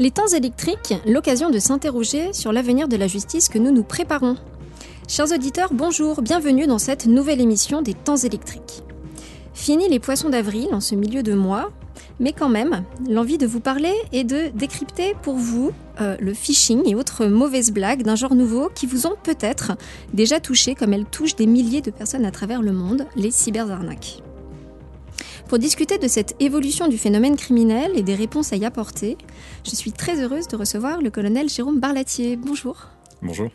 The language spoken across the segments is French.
Les temps électriques, l'occasion de s'interroger sur l'avenir de la justice que nous nous préparons. Chers auditeurs, bonjour, bienvenue dans cette nouvelle émission des temps électriques. Fini les poissons d'avril en ce milieu de mois, mais quand même, l'envie de vous parler est de décrypter pour vous euh, le phishing et autres mauvaises blagues d'un genre nouveau qui vous ont peut-être déjà touché comme elles touchent des milliers de personnes à travers le monde, les cyberarnaques. Pour discuter de cette évolution du phénomène criminel et des réponses à y apporter, je suis très heureuse de recevoir le colonel Jérôme Barlatier. Bonjour. Bonjour.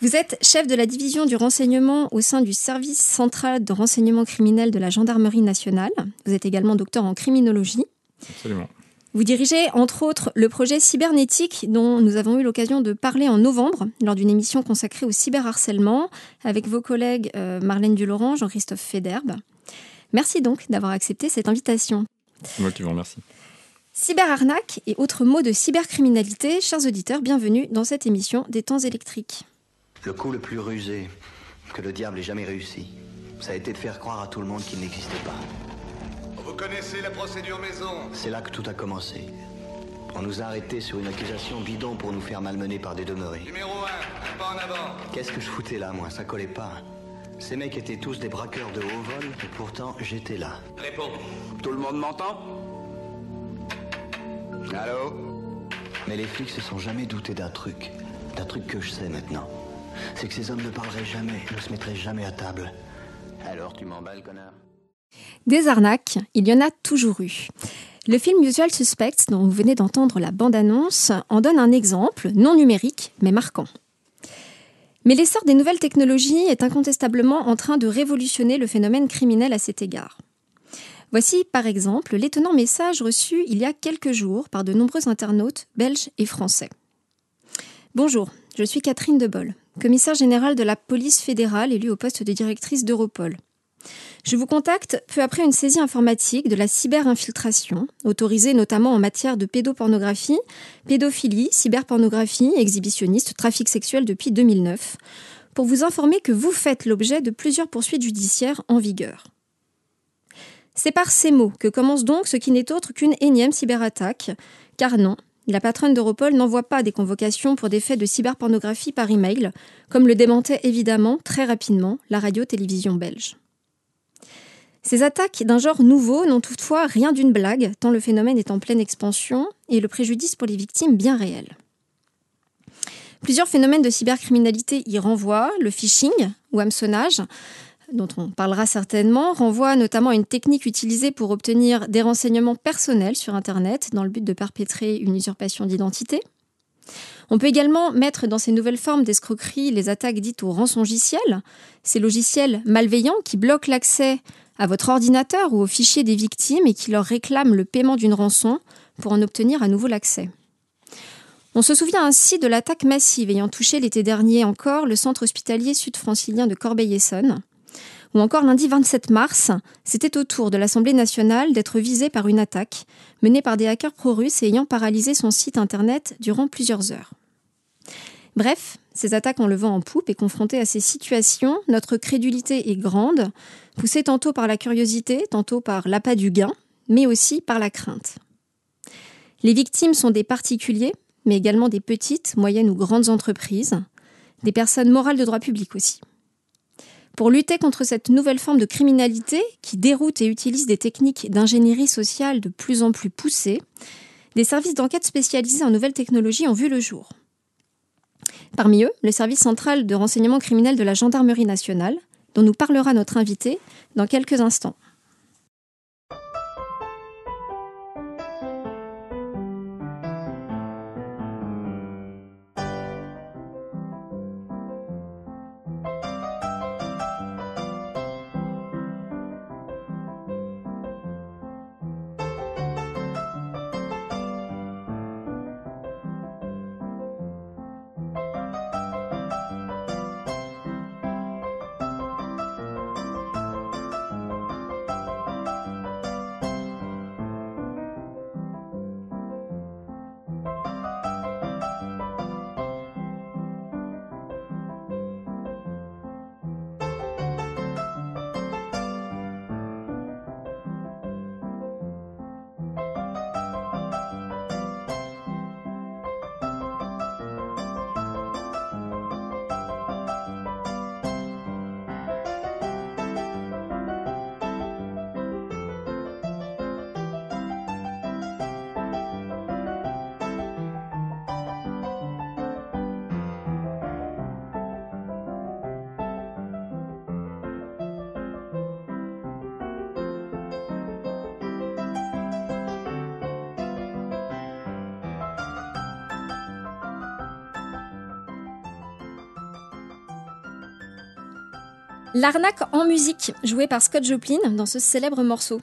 Vous êtes chef de la division du renseignement au sein du service central de renseignement criminel de la gendarmerie nationale. Vous êtes également docteur en criminologie. Absolument. Vous dirigez entre autres le projet cybernétique dont nous avons eu l'occasion de parler en novembre lors d'une émission consacrée au cyberharcèlement avec vos collègues euh, Marlène Dulaurent, Jean-Christophe Federbe. Merci donc d'avoir accepté cette invitation. C'est moi qui vous remercie. Cyberarnaque et autres mots de cybercriminalité, chers auditeurs, bienvenue dans cette émission des temps électriques. Le coup le plus rusé que le diable ait jamais réussi, ça a été de faire croire à tout le monde qu'il n'existait pas. Vous connaissez la procédure maison C'est là que tout a commencé. On nous a arrêtés sur une accusation bidon pour nous faire malmener par des demeurés. Numéro 1, pas en avant. Qu'est-ce que je foutais là, moi? Ça collait pas. Ces mecs étaient tous des braqueurs de haut vol, et pourtant j'étais là. Réponds. Tout le monde m'entend? Allô? Mais les flics se sont jamais doutés d'un truc. D'un truc que je sais maintenant. C'est que ces hommes ne parleraient jamais, ne se mettraient jamais à table. Alors tu m'emballes, connard? Des arnaques, il y en a toujours eu. Le film Usual Suspects, dont vous venez d'entendre la bande-annonce, en donne un exemple, non numérique, mais marquant. Mais l'essor des nouvelles technologies est incontestablement en train de révolutionner le phénomène criminel à cet égard. Voici par exemple l'étonnant message reçu il y a quelques jours par de nombreux internautes belges et français. Bonjour, je suis Catherine Debol, commissaire générale de la police fédérale élue au poste de directrice d'Europol. Je vous contacte peu après une saisie informatique de la cyberinfiltration, autorisée notamment en matière de pédopornographie, pédophilie, cyberpornographie, exhibitionniste, trafic sexuel depuis 2009, pour vous informer que vous faites l'objet de plusieurs poursuites judiciaires en vigueur. C'est par ces mots que commence donc ce qui n'est autre qu'une énième cyberattaque, car non, la patronne d'Europol n'envoie pas des convocations pour des faits de cyberpornographie par email, comme le démentait évidemment très rapidement la radio-télévision belge. Ces attaques d'un genre nouveau n'ont toutefois rien d'une blague, tant le phénomène est en pleine expansion et le préjudice pour les victimes bien réel. Plusieurs phénomènes de cybercriminalité y renvoient, le phishing ou hameçonnage, dont on parlera certainement, renvoie notamment à une technique utilisée pour obtenir des renseignements personnels sur Internet dans le but de perpétrer une usurpation d'identité. On peut également mettre dans ces nouvelles formes d'escroquerie les attaques dites au rançongiciel, ces logiciels malveillants qui bloquent l'accès à votre ordinateur ou aux fichiers des victimes et qui leur réclament le paiement d'une rançon pour en obtenir à nouveau l'accès. On se souvient ainsi de l'attaque massive ayant touché l'été dernier encore le centre hospitalier sud-francilien de Corbeil-Essonne, ou encore lundi 27 mars, c'était au tour de l'Assemblée nationale d'être visé par une attaque menée par des hackers pro-russes et ayant paralysé son site internet durant plusieurs heures. Bref, ces attaques en levant en poupe et confrontées à ces situations, notre crédulité est grande, poussée tantôt par la curiosité, tantôt par l'appât du gain, mais aussi par la crainte. Les victimes sont des particuliers, mais également des petites, moyennes ou grandes entreprises, des personnes morales de droit public aussi. Pour lutter contre cette nouvelle forme de criminalité qui déroute et utilise des techniques d'ingénierie sociale de plus en plus poussées, des services d'enquête spécialisés en nouvelles technologies ont vu le jour. Parmi eux, le service central de renseignement criminel de la Gendarmerie nationale, dont nous parlera notre invité dans quelques instants. L'arnaque en musique, jouée par Scott Joplin dans ce célèbre morceau.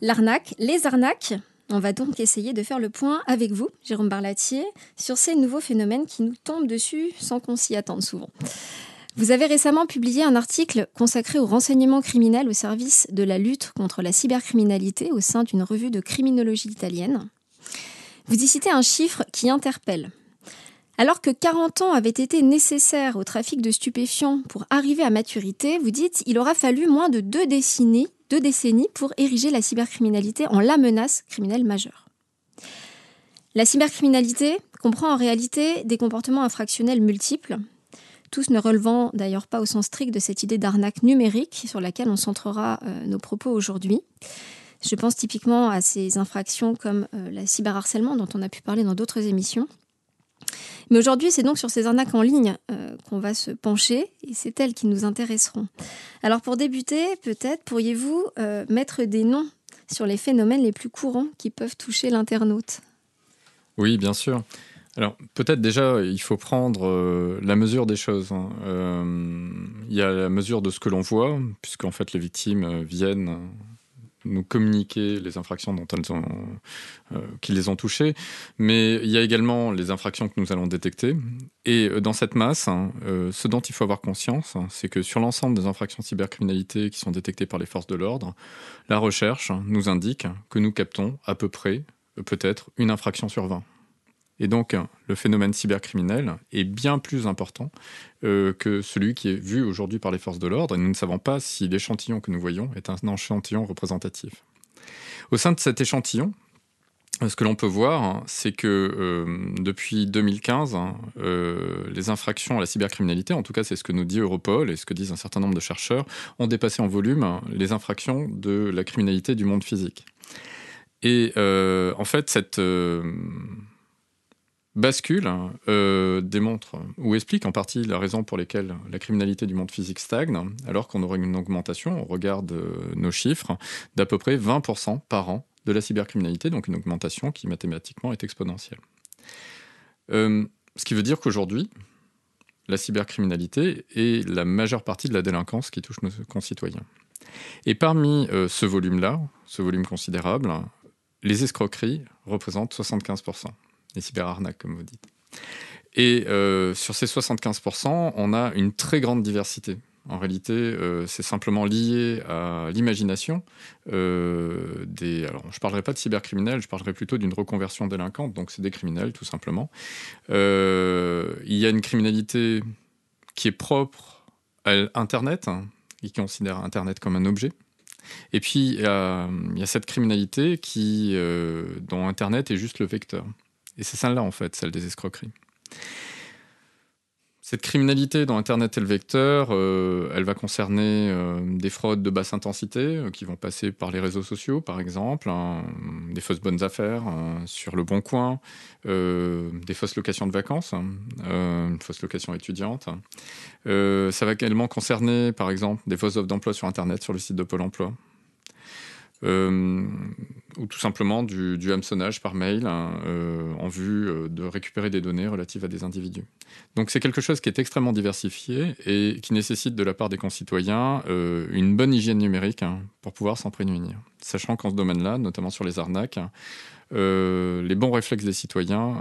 L'arnaque, les arnaques, on va donc essayer de faire le point avec vous, Jérôme Barlatier, sur ces nouveaux phénomènes qui nous tombent dessus sans qu'on s'y attende souvent. Vous avez récemment publié un article consacré au renseignement criminel au service de la lutte contre la cybercriminalité au sein d'une revue de criminologie italienne. Vous y citez un chiffre qui interpelle. Alors que 40 ans avaient été nécessaires au trafic de stupéfiants pour arriver à maturité, vous dites il aura fallu moins de deux décennies, deux décennies pour ériger la cybercriminalité en la menace criminelle majeure. La cybercriminalité comprend en réalité des comportements infractionnels multiples, tous ne relevant d'ailleurs pas au sens strict de cette idée d'arnaque numérique sur laquelle on centrera euh, nos propos aujourd'hui. Je pense typiquement à ces infractions comme euh, la cyberharcèlement dont on a pu parler dans d'autres émissions. Mais aujourd'hui, c'est donc sur ces arnaques en ligne euh, qu'on va se pencher et c'est elles qui nous intéresseront. Alors pour débuter, peut-être pourriez-vous euh, mettre des noms sur les phénomènes les plus courants qui peuvent toucher l'internaute? Oui, bien sûr. Alors peut-être déjà, il faut prendre euh, la mesure des choses. Hein. il y a la mesure de ce que l'on voit, puisqu'en fait les victimes viennent nous communiquer les infractions euh, qui les ont touchées, mais il y a également les infractions que nous allons détecter. Et euh, dans cette masse, hein, euh, ce dont il faut avoir conscience, hein, c'est que sur l'ensemble des infractions cybercriminalité qui sont détectées par les forces de l'ordre, la recherche nous indique que nous captons à peu près, peut-être, une infraction sur 20. Et donc, le phénomène cybercriminel est bien plus important euh, que celui qui est vu aujourd'hui par les forces de l'ordre. Et nous ne savons pas si l'échantillon que nous voyons est un échantillon représentatif. Au sein de cet échantillon, ce que l'on peut voir, hein, c'est que euh, depuis 2015, hein, euh, les infractions à la cybercriminalité, en tout cas c'est ce que nous dit Europol et ce que disent un certain nombre de chercheurs, ont dépassé en volume hein, les infractions de la criminalité du monde physique. Et en fait, cette bascule euh, démontre ou explique en partie la raison pour laquelle la criminalité du monde physique stagne, alors qu'on aurait une augmentation, on regarde euh, nos chiffres, d'à peu près 20% par an de la cybercriminalité, donc une augmentation qui mathématiquement est exponentielle. Euh, ce qui veut dire qu'aujourd'hui, la cybercriminalité est la majeure partie de la délinquance qui touche nos concitoyens. Et parmi ce volume-là, ce volume considérable, les escroqueries représentent 75% les cyberarnaques, comme vous dites. Et euh, sur ces 75%, on a une très grande diversité. En réalité, euh, c'est simplement lié à l'imagination euh, des. Alors, je ne parlerai pas de cybercriminels, je parlerai plutôt d'une reconversion délinquante. Donc, c'est des criminels, tout simplement. il y a une criminalité qui est propre à Internet, hein, qui considère Internet comme un objet. Et puis, il y a, cette criminalité qui, dont Internet est juste le vecteur. Et c'est celle-là, en fait, celle des escroqueries. Cette criminalité dans Internet et le vecteur, euh, elle va concerner euh, des fraudes de basse intensité euh, qui vont passer par les réseaux sociaux, par exemple, hein, des fausses bonnes affaires sur le bon coin, des fausses locations de vacances, hein, une fausse location étudiante. ça va également concerner, par exemple, des fausses offres d'emploi sur Internet, sur le site de Pôle Emploi. Euh, ou tout simplement du, du hameçonnage par mail hein, euh, en vue euh, de récupérer des données relatives à des individus. Donc c'est quelque chose qui est extrêmement diversifié et qui nécessite de la part des concitoyens une bonne hygiène numérique hein, pour pouvoir s'en prémunir. Sachant qu'en ce domaine-là, notamment sur les arnaques, les bons réflexes des citoyens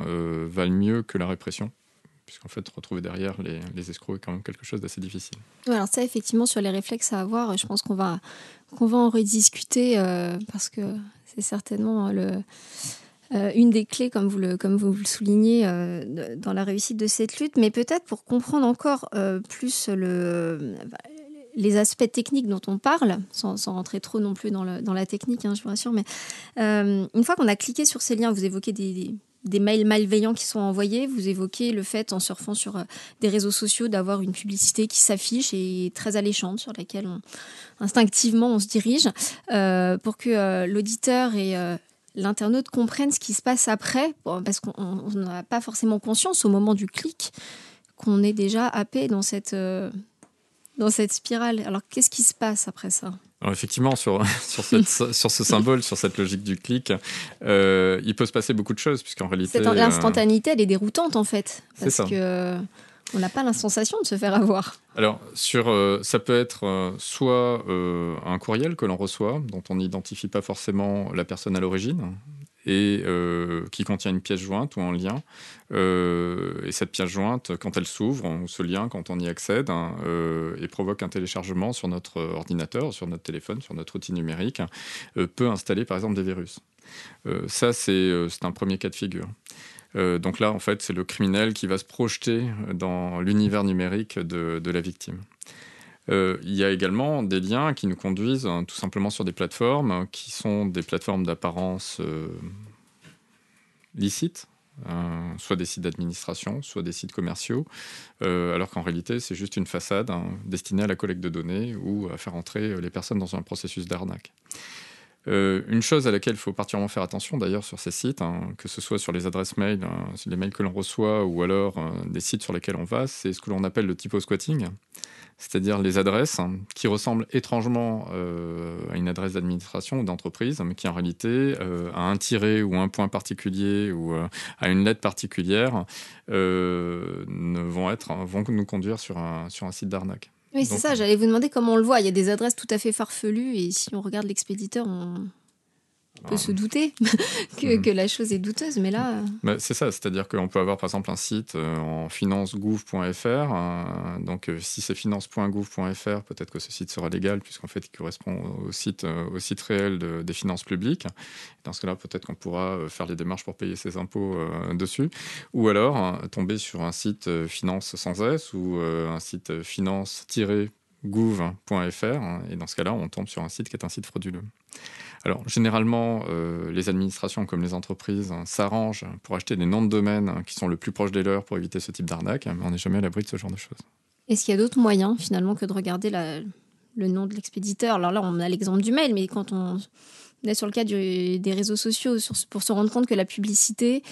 valent mieux que la répression puisqu'en fait, retrouver derrière les, les, escrocs est quand même quelque chose d'assez difficile. alors ça, effectivement, sur les réflexes à avoir, je pense qu'on va, qu'on va en rediscuter euh, parce que c'est certainement le, euh, une des clés, comme vous le, soulignez, euh, dans la réussite de cette lutte. Mais peut-être pour comprendre encore plus le, les aspects techniques dont on parle, sans, rentrer trop non plus dans, la technique, hein, je vous rassure, mais une fois qu'on a cliqué sur ces liens, vous évoquez des mails malveillants qui sont envoyés. Vous évoquez le fait, en surfant sur euh, des réseaux sociaux, d'avoir une publicité qui s'affiche et très alléchante, sur laquelle instinctivement on se dirige, euh, pour que euh, l'auditeur et l'internaute comprennent ce qui se passe après, parce qu'on n'a pas forcément conscience au moment du clic qu'on est déjà happé dans cette, dans cette spirale. Alors qu'est-ce qui se passe après ça? Effectivement, sur, sur, cette, sur, ce symbole, sur cette logique du clic, euh, il peut se passer beaucoup de choses, puisqu'en réalité... Cette instantanéité, elle est déroutante, en fait. Parce que On n'a pas la sensation de se faire avoir. Alors, sur, ça peut être soit un courriel que l'on reçoit, dont on n'identifie pas forcément la personne à l'origine, et euh, qui contient une pièce jointe ou un lien. Euh, et cette pièce jointe, quand elle s'ouvre, ou ce lien, quand on y accède, hein, euh, et provoque un téléchargement sur notre ordinateur, sur notre téléphone, sur notre outil numérique, peut installer par exemple des virus. ça, c'est un premier cas de figure. donc là, en fait, c'est le criminel qui va se projeter dans l'univers numérique de la victime. Euh, il y a également des liens qui nous conduisent hein, tout simplement sur des plateformes hein, qui sont des plateformes d'apparence euh, licite, hein, soit des sites d'administration, soit des sites commerciaux, euh, alors qu'en réalité c'est juste une façade destinée à la collecte de données ou à faire entrer les personnes dans un processus d'arnaque. Une chose à laquelle il faut particulièrement faire attention d'ailleurs sur ces sites, que ce soit sur les adresses mail, les mails que l'on reçoit ou alors des sites sur lesquels on va, c'est ce que l'on appelle le typo squatting c'est-à-dire les adresses qui ressemblent étrangement euh, à une adresse d'administration ou d'entreprise, mais qui en réalité, euh, à un tiret ou un point particulier ou euh, à une lettre particulière, vont, nous conduire sur un site d'arnaque. Oui, c'est ça, j'allais vous demander comment on le voit. Il y a des adresses tout à fait farfelues et si on regarde l'expéditeur, on, peut se douter que, que, la chose est douteuse, mais là... Euh, bah, c'est ça, c'est-à-dire qu'on peut avoir par exemple un site euh, en financegouv.fr, euh, donc si c'est finance.gouv.fr, peut-être que ce site sera légal, puisqu'en fait il correspond au site, au site réel des finances publiques. Dans ce cas-là, peut-être qu'on pourra faire les démarches pour payer ses impôts dessus. Ou alors tomber sur un site finance sans S ou un site finance-gouv.fr, et dans ce cas-là, on tombe sur un site qui est un site frauduleux. Alors, généralement, euh, les administrations comme les entreprises hein, s'arrangent pour acheter des noms de domaine hein, qui sont le plus proches des leurs pour éviter ce type d'arnaque, mais on n'est jamais à l'abri de ce genre de choses. Est-ce qu'il y a d'autres moyens, finalement, que de regarder le nom de l'expéditeur? Alors là, on a l'exemple du mail, mais quand on est sur le cas des réseaux sociaux pour se rendre compte que la publicité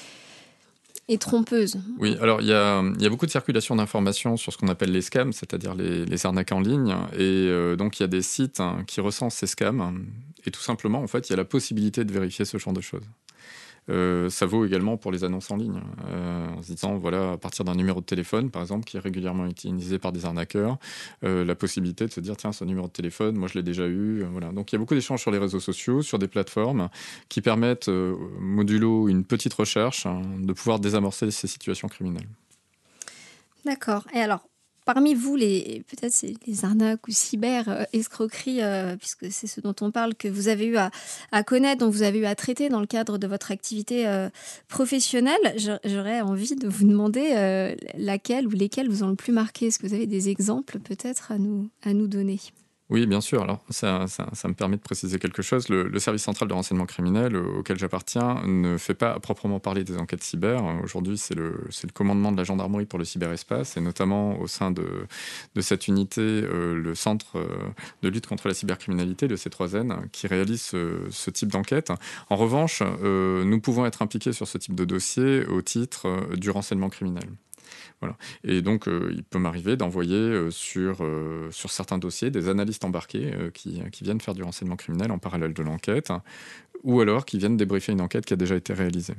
et trompeuse. Oui, alors il y a, beaucoup de circulation d'informations sur ce qu'on appelle les scams, c'est-à-dire les, arnaques en ligne. Et euh, donc il y a des sites hein, qui recensent ces scams. Et tout simplement, en fait, il y a la possibilité de vérifier ce genre de choses. Euh, ça vaut également pour les annonces en ligne, euh, en se disant, voilà, à partir d'un numéro de téléphone, par exemple, qui est régulièrement utilisé par des arnaqueurs, euh, la possibilité de se dire, tiens, ce numéro de téléphone, moi je l'ai déjà eu. voilà. Donc il y a beaucoup d'échanges sur les réseaux sociaux, sur des plateformes qui permettent, modulo une petite recherche, hein, de pouvoir désamorcer ces situations criminelles. D'accord. Et alors, Parmi vous, les peut-être les arnaques ou cyber euh, escroqueries, euh, puisque c'est ce dont on parle, que vous avez eu à, connaître, dont vous avez eu à traiter dans le cadre de votre activité euh, professionnelle, j'aurais envie de vous demander laquelle ou lesquelles vous ont le plus marqué. Est-ce que vous avez des exemples peut-être à nous, à nous donner? Oui, bien sûr. Alors, ça, me permet de préciser quelque chose. Le, service central de renseignement criminel euh, auquel j'appartiens ne fait pas proprement parler des enquêtes cyber. Aujourd'hui, c'est le, commandement de la gendarmerie pour le cyberespace, et notamment au sein de, cette unité, euh, le centre euh, de lutte contre la cybercriminalité, le C3N, qui réalise ce type d'enquête. En revanche, nous pouvons être impliqués sur ce type de dossier au titre du renseignement criminel. Et donc, euh, il peut m'arriver d'envoyer euh, sur, euh, sur certains dossiers des analystes embarqués qui, qui, viennent faire du renseignement criminel en parallèle de l'enquête, ou alors qui viennent débriefer une enquête qui a déjà été réalisée.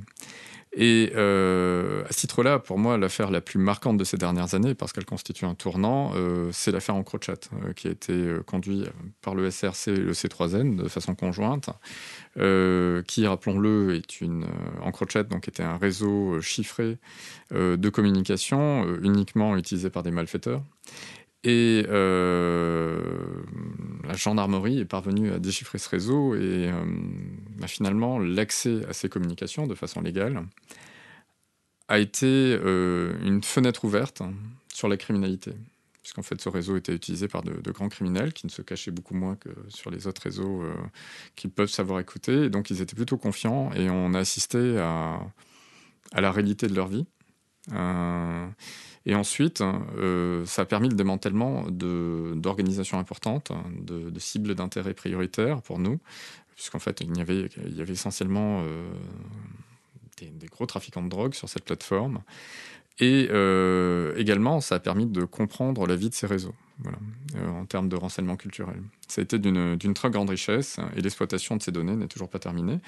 Et euh, à ce titre-là, pour moi, l'affaire la plus marquante de ces dernières années, parce qu'elle constitue un tournant, euh, c'est l'affaire Encrochat, euh, qui a été conduite par le SRC et le C3N de façon conjointe, qui, rappelons-le, est une Encrochat, donc était un réseau chiffré de communication uniquement utilisé par des malfaiteurs. Et euh, la gendarmerie est parvenue à déchiffrer ce réseau et euh, bah, finalement l'accès à ces communications de façon légale a été euh, une fenêtre ouverte sur la criminalité. Puisqu'en fait, ce réseau était utilisé par de, grands criminels qui ne se cachaient beaucoup moins que sur les autres réseaux qu'ils peuvent savoir écouter. Et donc, ils étaient plutôt confiants et on a assisté à, à la réalité de leur vie. Et ensuite, euh, ça a permis le démantèlement d'organisations importantes, de, cibles d'intérêt prioritaires pour nous, puisqu'en fait, il y avait, il y avait essentiellement euh, des, gros trafiquants de drogue sur cette plateforme. Et euh, également, ça a permis de comprendre la vie de ces réseaux. Euh, en termes de renseignement culturel. Ça a été d'une très grande richesse et l'exploitation de ces données n'est toujours pas terminée.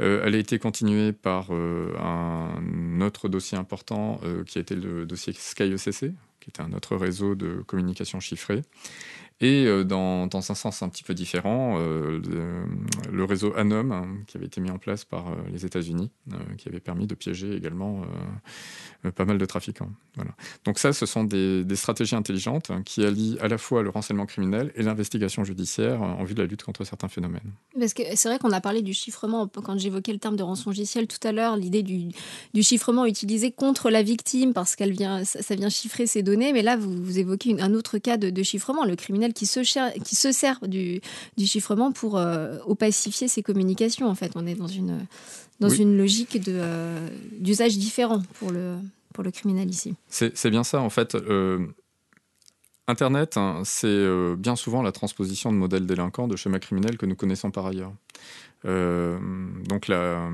Euh, elle a été continuée par euh, un autre dossier important qui a été le dossier SkyECC, qui était un autre réseau de communication chiffrée. Et euh, dans, un sens un petit peu différent, euh, le, réseau Anom, hein, qui avait été mis en place par euh, les États-Unis, qui avait permis de piéger également pas mal de trafiquants. Voilà. Donc ça, ce sont des, stratégies intelligentes hein, qui allient à la fois le renseignement criminel et l'investigation judiciaire en vue de la lutte contre certains phénomènes. Parce que c'est vrai qu'on a parlé du chiffrement, quand j'évoquais le terme de rançongiciel tout à l'heure, l'idée du, chiffrement utilisé contre la victime parce qu'elle vient, ça vient chiffrer ses données, mais là, vous, évoquez un autre cas de, de chiffrement, le criminel qui se, qui se sert du, du chiffrement pour euh, opacifier ses communications. En fait, on est dans une, dans oui. une logique d'usage euh, différent pour le, pour le criminel ici. C'est bien ça, en fait. Internet, hein, c'est euh, bien souvent la transposition de modèles délinquants, de schémas criminels que nous connaissons par ailleurs. Euh, donc la,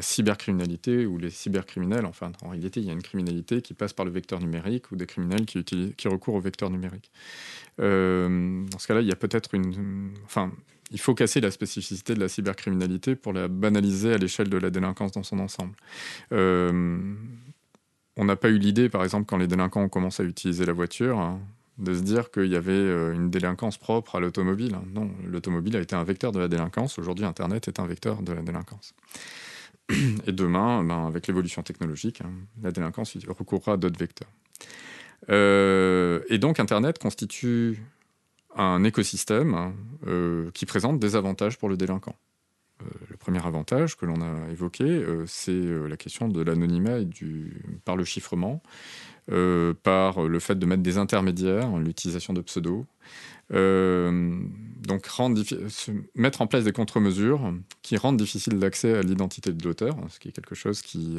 cybercriminalité ou les cybercriminels, enfin en réalité il y a une criminalité qui passe par le vecteur numérique ou des criminels qui, recourent au vecteur numérique. Euh, dans ce cas-là, il y a peut-être une... Enfin, il faut casser la spécificité de la cybercriminalité pour la banaliser à l'échelle de la délinquance dans son ensemble. On n'a pas eu l'idée, par exemple, quand les délinquants ont commencé à utiliser la voiture, hein, de se dire qu'il y avait euh, une délinquance propre à l'automobile. Non, l'automobile a été un vecteur de la délinquance. Aujourd'hui, Internet est un vecteur de la délinquance. Et demain, ben, avec l'évolution technologique, hein, la délinquance recourra à d'autres vecteurs. Euh, et donc, Internet constitue un écosystème euh, qui présente des avantages pour le délinquant. Euh, le premier avantage que l'on a évoqué, euh, c'est euh, la question de l'anonymat par le chiffrement, par le fait de mettre des intermédiaires, l'utilisation de pseudos. Donc mettre en place des contre-mesures qui rendent difficile l'accès à l'identité de l'auteur, ce qui est quelque chose qui,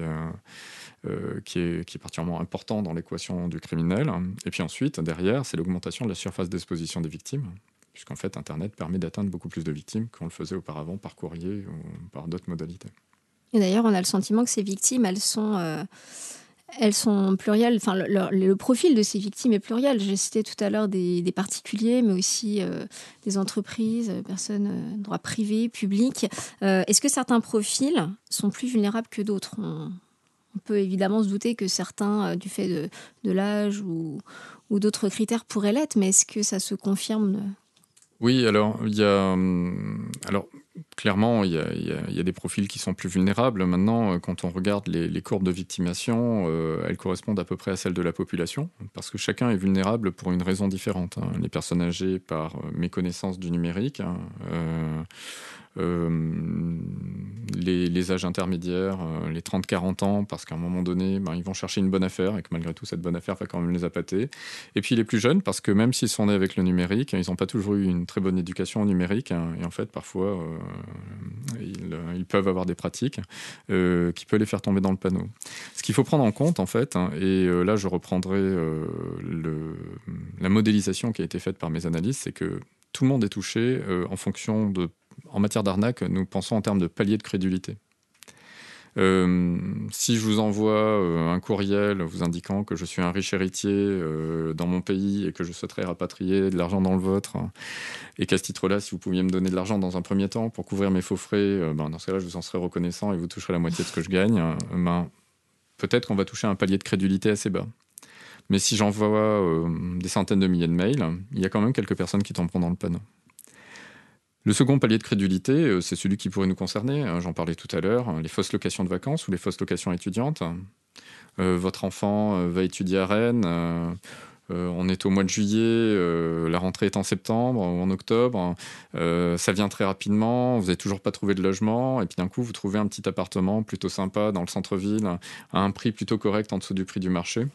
est, particulièrement important dans l'équation du criminel. Et puis ensuite, derrière, c'est l'augmentation de la surface d'exposition des victimes, puisqu'en fait, Internet permet d'atteindre beaucoup plus de victimes qu'on le faisait auparavant par courrier ou par d'autres modalités. Et d'ailleurs, on a le sentiment que ces victimes, elles sont euh, elles sont plurielles. Enfin, le, profil de ces victimes est pluriel. J'ai cité tout à l'heure des, particuliers, mais aussi euh, des entreprises, personnes euh, droit privé, public. Euh, Est-ce que certains profils sont plus vulnérables que d'autres? On, peut évidemment se douter que certains, euh, du fait de, de l'âge ou, ou d'autres critères, pourraient l'être, mais est-ce que ça se confirme oui, alors il y a alors clairement il y, a, des profils qui sont plus vulnérables. Maintenant, quand on regarde les, courbes de victimation, euh, elles correspondent à peu près à celles de la population, parce que chacun est vulnérable pour une raison différente. Hein. Les personnes âgées par méconnaissance du numérique. Hein, euh, euh, les, les, âges intermédiaires, euh, les 30-40 ans, parce qu'à un moment donné, ben, ils vont chercher une bonne affaire et que malgré tout, cette bonne affaire va quand même les appâter. Et puis les plus jeunes, parce que même s'ils sont nés avec le numérique, ils n'ont pas toujours eu une très bonne éducation au numérique. Hein, et en fait, parfois, euh, ils, peuvent avoir des pratiques euh, qui peuvent les faire tomber dans le panneau. Ce qu'il faut prendre en compte, en fait, hein, et euh, là, je reprendrai euh, la modélisation qui a été faite par mes analystes, c'est que tout le monde est touché en fonction de en matière d'arnaque, nous pensons en termes de palier de crédulité. Euh, si je vous envoie euh, un courriel vous indiquant que je suis un riche héritier euh, dans mon pays et que je souhaiterais rapatrier de l'argent dans le vôtre, et qu'à ce titre-là, si vous pouviez me donner de l'argent dans un premier temps pour couvrir mes faux frais, ben, dans ce cas-là, je vous en serais reconnaissant et vous toucherez la moitié de ce que je gagne, ben, peut-être qu'on va toucher un palier de crédulité assez bas. Mais si j'envoie des centaines de milliers de mails, il y a quand même quelques personnes qui tomberont dans le panneau. Le second palier de crédulité, euh, c'est celui qui pourrait nous concerner. Hein, j'en parlais tout à l'heure, les fausses locations de vacances ou les fausses locations étudiantes. Euh, votre enfant euh, va étudier à Rennes. Euh, on est au mois de juillet, la rentrée est en septembre ou en octobre. Ça vient très rapidement. Vous n'avez toujours pas trouvé de logement. Et puis d'un coup, vous trouvez un petit appartement plutôt sympa dans le centre-ville à un prix plutôt correct en dessous du prix du marché. Vous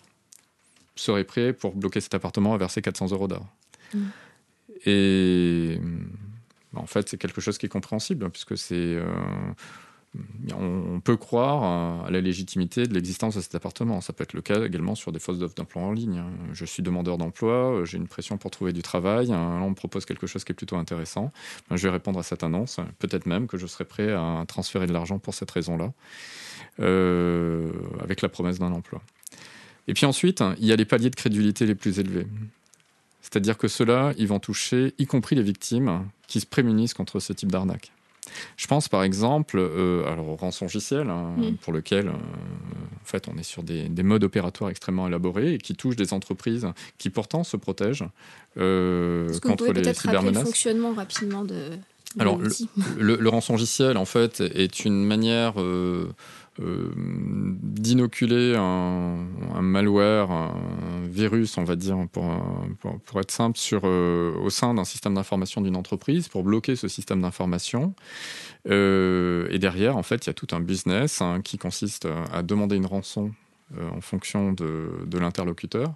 serez prêt pour bloquer cet appartement à verser 400 euros d'or. Mmh. Et en fait, c'est quelque chose qui est compréhensible, puisque c'est. Euh, on peut croire à la légitimité de l'existence de cet appartement. Ça peut être le cas également sur des fausses offres d'emploi en ligne. Je suis demandeur d'emploi, j'ai une pression pour trouver du travail, là on me propose quelque chose qui est plutôt intéressant. Je vais répondre à cette annonce, peut-être même que je serai prêt à transférer de l'argent pour cette raison-là, euh, avec la promesse d'un emploi. Et puis ensuite, il y a les paliers de crédulité les plus élevés. C'est-à-dire que ceux-là, ils vont toucher, y compris les victimes qui se prémunissent contre ce type d'arnaque. Je pense par exemple euh, alors, au rançongiciel, hein, Mm. pour lequel euh, en fait, on est sur des, des modes opératoires extrêmement élaborés et qui touchent des entreprises qui pourtant se protègent euh, contre les rappeler le cybermenaces. fonctionnement rapidement de, de Alors, Le, le rançongiciel, en fait, est une manière d'inoculer un, malware, un virus, on va dire, pour, être simple, euh, au sein d'un système d'information d'une entreprise, pour bloquer ce système d'information. Euh, et derrière, en fait, il y a tout un business hein, qui consiste à demander une rançon euh, en fonction de, l'interlocuteur.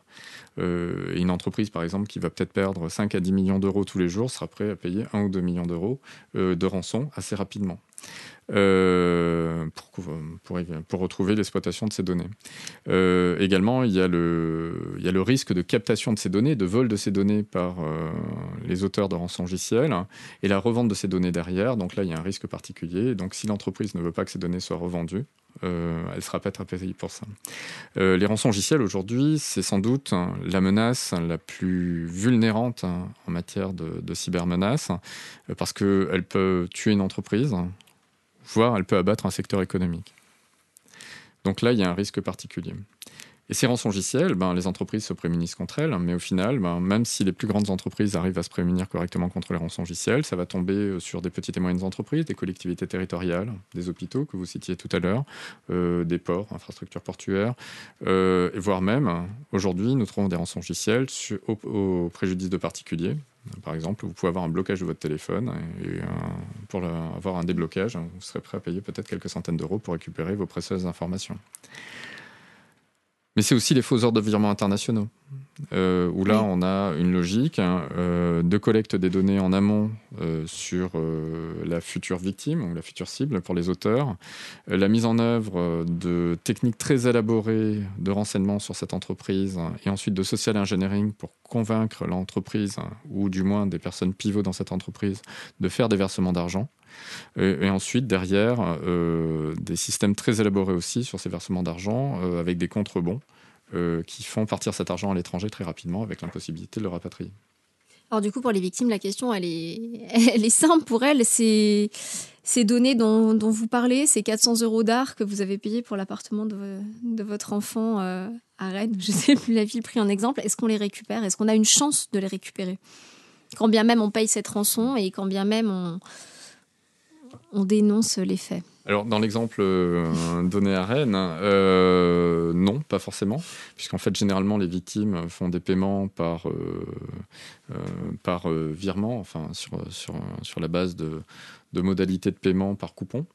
Euh, une entreprise, par exemple, qui va peut-être perdre 5 à 10 millions d'euros tous les jours, sera prêt à payer 1 ou 2 millions d'euros euh, de rançon assez rapidement. Euh, pour, retrouver l'exploitation de ces données. Euh, également, il y, a le, risque de captation de ces données, de vol de ces données par euh, les auteurs de rançongiciel et la revente de ces données derrière. Donc là, il y a un risque particulier. Donc si l'entreprise ne veut pas que ces données soient revendues, euh, elle sera pas très payée pour ça. Les rançongiciels aujourd'hui, c'est sans doute hein, la menace la plus vulnérante hein, en matière de, de cybermenace, parce qu'elle peut tuer une entreprise, voire elle peut abattre un secteur économique. Donc là, il y a un risque particulier. Et ces rançongiciels, ben, les entreprises se prémunissent contre elles, mais au final, ben, même si les plus grandes entreprises arrivent à se prémunir correctement contre les rançongiciels, ça va tomber euh, sur des petites et moyennes entreprises, des collectivités territoriales, des hôpitaux que vous citiez tout à l'heure, euh, des ports, infrastructures portuaires, euh, et voire même, aujourd'hui, nous trouvons des rançongiciels au, au préjudice de particuliers. Par exemple, vous pouvez avoir un blocage de votre téléphone et, pour avoir un déblocage, vous serez prêt à payer peut-être quelques centaines d'euros pour récupérer vos précieuses informations. Mais c'est aussi les faux ordres de virement internationaux, euh, où là Oui. on a une logique hein, euh, de collecte des données en amont euh, sur la future victime ou la future cible pour les auteurs, la mise en œuvre de techniques très élaborées de renseignement sur cette entreprise hein, et ensuite de social engineering pour convaincre l'entreprise hein, ou du moins des personnes pivots dans cette entreprise de faire des versements d'argent. Et, et ensuite, derrière, des systèmes très élaborés aussi sur ces versements d'argent avec des contrebons euh, qui font partir cet argent à l'étranger très rapidement avec l'impossibilité de le rapatrier. Alors du coup, pour les victimes, la question, elle est, simple pour elles. Ces données dont, vous parlez, ces 400 euros d'art que vous avez payés pour l'appartement de, votre enfant euh, à Rennes, je sais plus la ville pris en exemple, est-ce qu'on les récupère? Est-ce qu'on a une chance de les récupérer? Quand bien même on paye cette rançon et quand bien même on dénonce les faits. Alors, dans l'exemple euh, donné à Rennes, euh, non, pas forcément, puisqu'en fait, généralement, les victimes font des paiements par, euh, virement, enfin, sur, la base de modalités de paiement par coupon.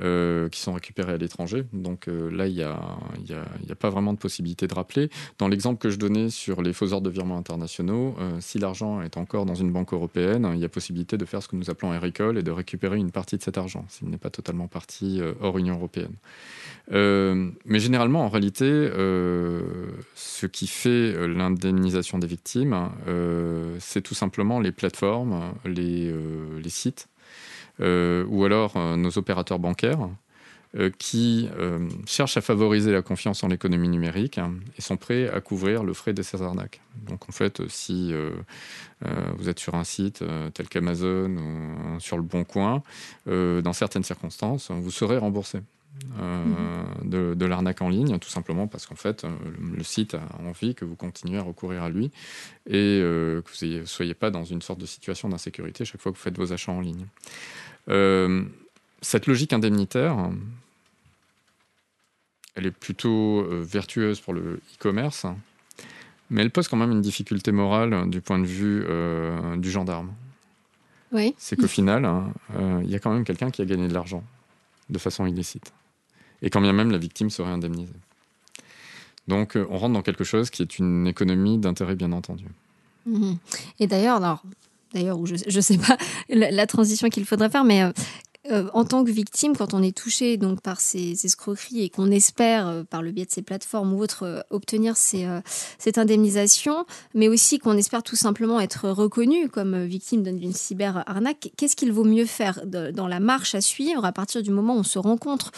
Euh, qui sont récupérés à l'étranger. Donc euh, là, il n'y a, pas vraiment de possibilité de rappeler. Dans l'exemple que je donnais sur les faux ordres de virement internationaux, euh, si l'argent est encore dans une banque européenne, il y a possibilité de faire ce que nous appelons un recall et de récupérer une partie de cet argent, s'il n'est pas totalement parti hors Union européenne. Mais généralement, en réalité, ce qui fait l'indemnisation des victimes, c'est tout simplement les plateformes, les, sites, ou alors euh, nos opérateurs bancaires euh, qui euh, cherchent à favoriser la confiance en l'économie numérique hein, et sont prêts à couvrir le frais de ces arnaques. Donc en fait, si euh, euh, vous êtes sur un site euh, tel qu'Amazon ou euh, sur le Bon Coin, euh, dans certaines circonstances, vous serez remboursé. Euh, de, de l'arnaque en ligne, tout simplement parce qu'en fait, euh, le, le site a envie que vous continuez à recourir à lui et euh, que vous ne soyez pas dans une sorte de situation d'insécurité chaque fois que vous faites vos achats en ligne. Euh, cette logique indemnitaire, elle est plutôt vertueuse pour le e-commerce, mais elle pose quand même une difficulté morale euh, du point de vue du gendarme. Oui. C'est qu'au final, hein, il y a quand même quelqu'un qui a gagné de l'argent de façon illicite. Et quand bien même la victime serait indemnisée. Donc euh, on rentre dans quelque chose qui est une économie d'intérêt bien entendu. Mhm. Et d'ailleurs, alors, d'ailleurs, je ne sais pas la, transition qu'il faudrait faire, mais euh, euh, en tant que victime, quand on est touché donc par ces escroqueries et qu'on espère, par le biais de ces plateformes ou autres, obtenir ces, cette indemnisation, mais aussi qu'on espère tout simplement être reconnu comme victime d'une cyber-arnaque, qu'est-ce qu'il vaut mieux faire dans la marche à suivre à partir du moment où on se rencontre?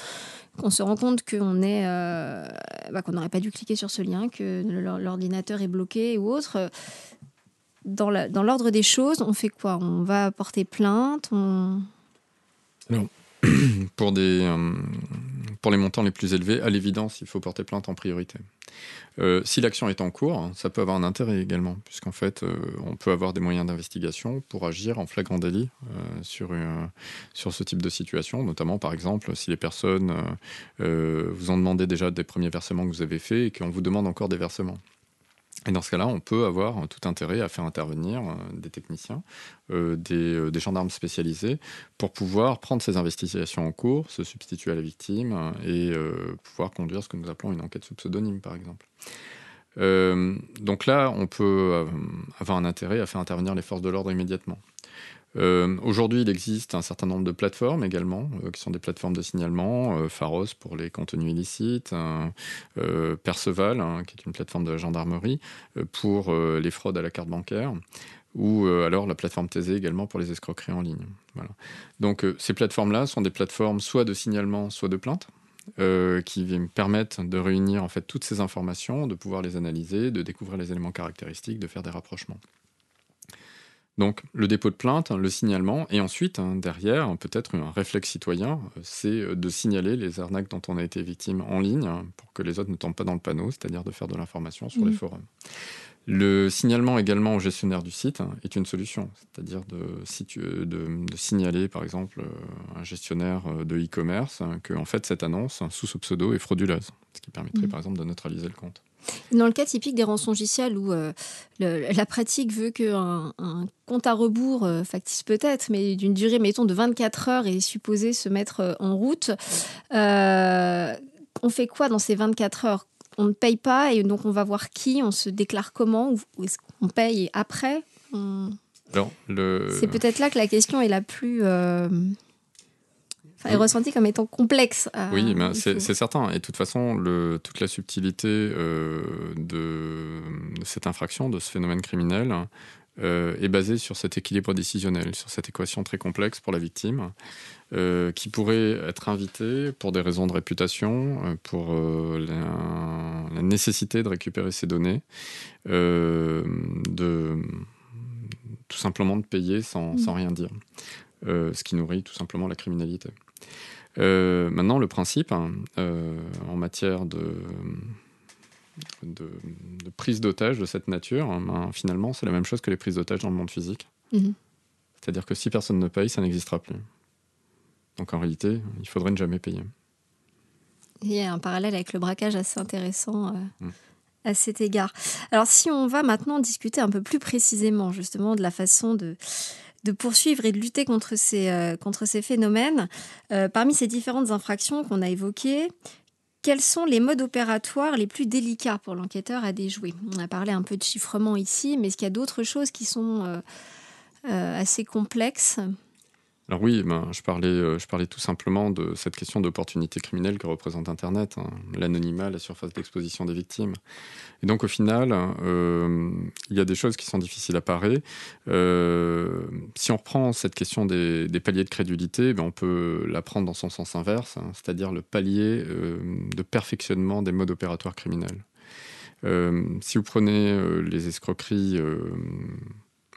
Qu'on se rend compte qu'on est, euh, bah, qu'on n'aurait pas dû cliquer sur ce lien, que l'or- l'ordinateur est bloqué ou autre. euh, Dans l'ordre des choses, on fait quoi? On va porter plainte on... euh, pour les montants les plus élevés, à l'évidence, il faut porter plainte en priorité. Euh, si l'action est en cours, ça peut avoir un intérêt également, puisqu'en fait, euh, on peut avoir des moyens d'investigation pour agir en flagrant délit sur, sur ce type de situation, notamment par exemple si les personnes vous ont demandé déjà des premiers versements que vous avez faits et qu'on vous demande encore des versements. Et dans ce cas-là, on peut avoir tout intérêt à faire intervenir euh, des techniciens, euh, euh, des, gendarmes spécialisés, pour pouvoir prendre ces investigations en cours, se substituer à la victime et pouvoir conduire ce que nous appelons une enquête sous pseudonyme, par exemple. donc là, on peut avoir un intérêt à faire intervenir les forces de l'ordre immédiatement. Euh, aujourd'hui, il existe un certain nombre de plateformes également, euh, qui sont des plateformes de signalement, euh, Pharos pour les contenus illicites, Perceval, hein, qui est une plateforme de la gendarmerie, pour les fraudes à la carte bancaire, ou alors la plateforme Thésée également pour les escroqueries en ligne. Donc ces plateformes-là sont des plateformes soit de signalement, soit de plainte. qui permettent de réunir en fait toutes ces informations, de pouvoir les analyser, de découvrir les éléments caractéristiques, de faire des rapprochements. Donc le dépôt de plainte, le signalement, et ensuite, hein, derrière, peut-être un réflexe citoyen, euh, c'est euh, de signaler les arnaques dont on a été victime en ligne hein, pour que les autres ne tombent pas dans le panneau, c'est-à-dire de faire de l'information sur les mmh. forums. Le signalement également au gestionnaire du site hein, est une solution, c'est-à-dire de, de, signaler par exemple euh, un gestionnaire de e-commerce que en fait cette annonce sous ce pseudo est frauduleuse, ce qui permettrait mmh. par exemple de neutraliser le compte. Dans le cas typique des rançongiciels où euh, la pratique veut qu'un un compte à rebours, euh, factice peut-être, mais d'une durée, mettons, de 24 heures est supposé se mettre euh, en route, on fait quoi dans ces 24 heures? On ne paye pas et donc on va voir qui, on se déclare comment, ou est-ce qu'on paye après? C'est peut-être là que la question est la plus est ressenti comme étant complexe. oui, c'est certain. Et de toute façon, le, toute la subtilité euh, de, cette infraction, de ce phénomène criminel, euh, est basée sur cet équilibre décisionnel, sur cette équation très complexe pour la victime, euh, qui pourrait être invitée pour des raisons de réputation, pour la, nécessité de récupérer ces données, de tout simplement de payer sans, sans mmh. rien dire. ce qui nourrit tout simplement la criminalité. Euh, maintenant, le principe hein, euh, en matière de, de, prise d'otage de cette nature, hein, ben, finalement, c'est la même chose que les prises d'otage dans le monde physique. Mhm. C'est-à-dire que si personne ne paye, ça n'existera plus. Donc en réalité, il faudrait ne jamais payer. Il y a un parallèle avec le braquage assez intéressant. Euh, mm. À cet égard. Alors, si on va maintenant discuter un peu plus précisément, justement, de la façon de, de poursuivre et de lutter contre ces, euh, phénomènes. Euh, parmi ces différentes infractions qu'on a évoquées, quels sont les modes opératoires les plus délicats pour l'enquêteur à déjouer? On a parlé un peu de chiffrement ici, mais est-ce qu'il y a d'autres choses qui sont euh, assez complexes? Alors oui, ben, je, parlais, euh, je parlais tout simplement de cette question d'opportunité criminelle que représente Internet, hein. l'anonymat, la surface d'exposition des victimes. Et donc au final, euh, il y a des choses qui sont difficiles à parer. Euh, si on reprend cette question des, paliers de crédulité, ben, on peut la prendre dans son sens inverse, hein, c'est-à-dire le palier de perfectionnement des modes opératoires criminels. si vous prenez les escroqueries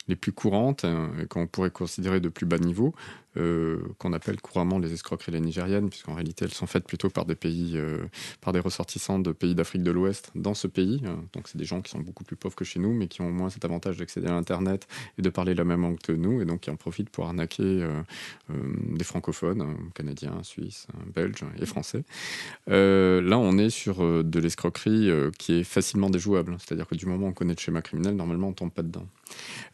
les plus courantes, euh, qu'on pourrait considérer de plus bas niveau, euh, qu'on appelle couramment les escroqueries nigériennes, puisqu'en réalité elles sont faites plutôt par des pays, euh, par des ressortissants de pays d'Afrique de l'Ouest dans ce pays. donc c'est des gens qui sont beaucoup plus pauvres que chez nous, mais qui ont au moins cet avantage d'accéder à Internet et de parler la même langue que nous, et donc qui en profitent pour arnaquer des francophones, canadiens, suisses, belges et français. là, on est sur de l'escroquerie qui est facilement déjouable, c'est-à-dire que du moment où on connaît le schéma criminel, normalement on tombe pas dedans.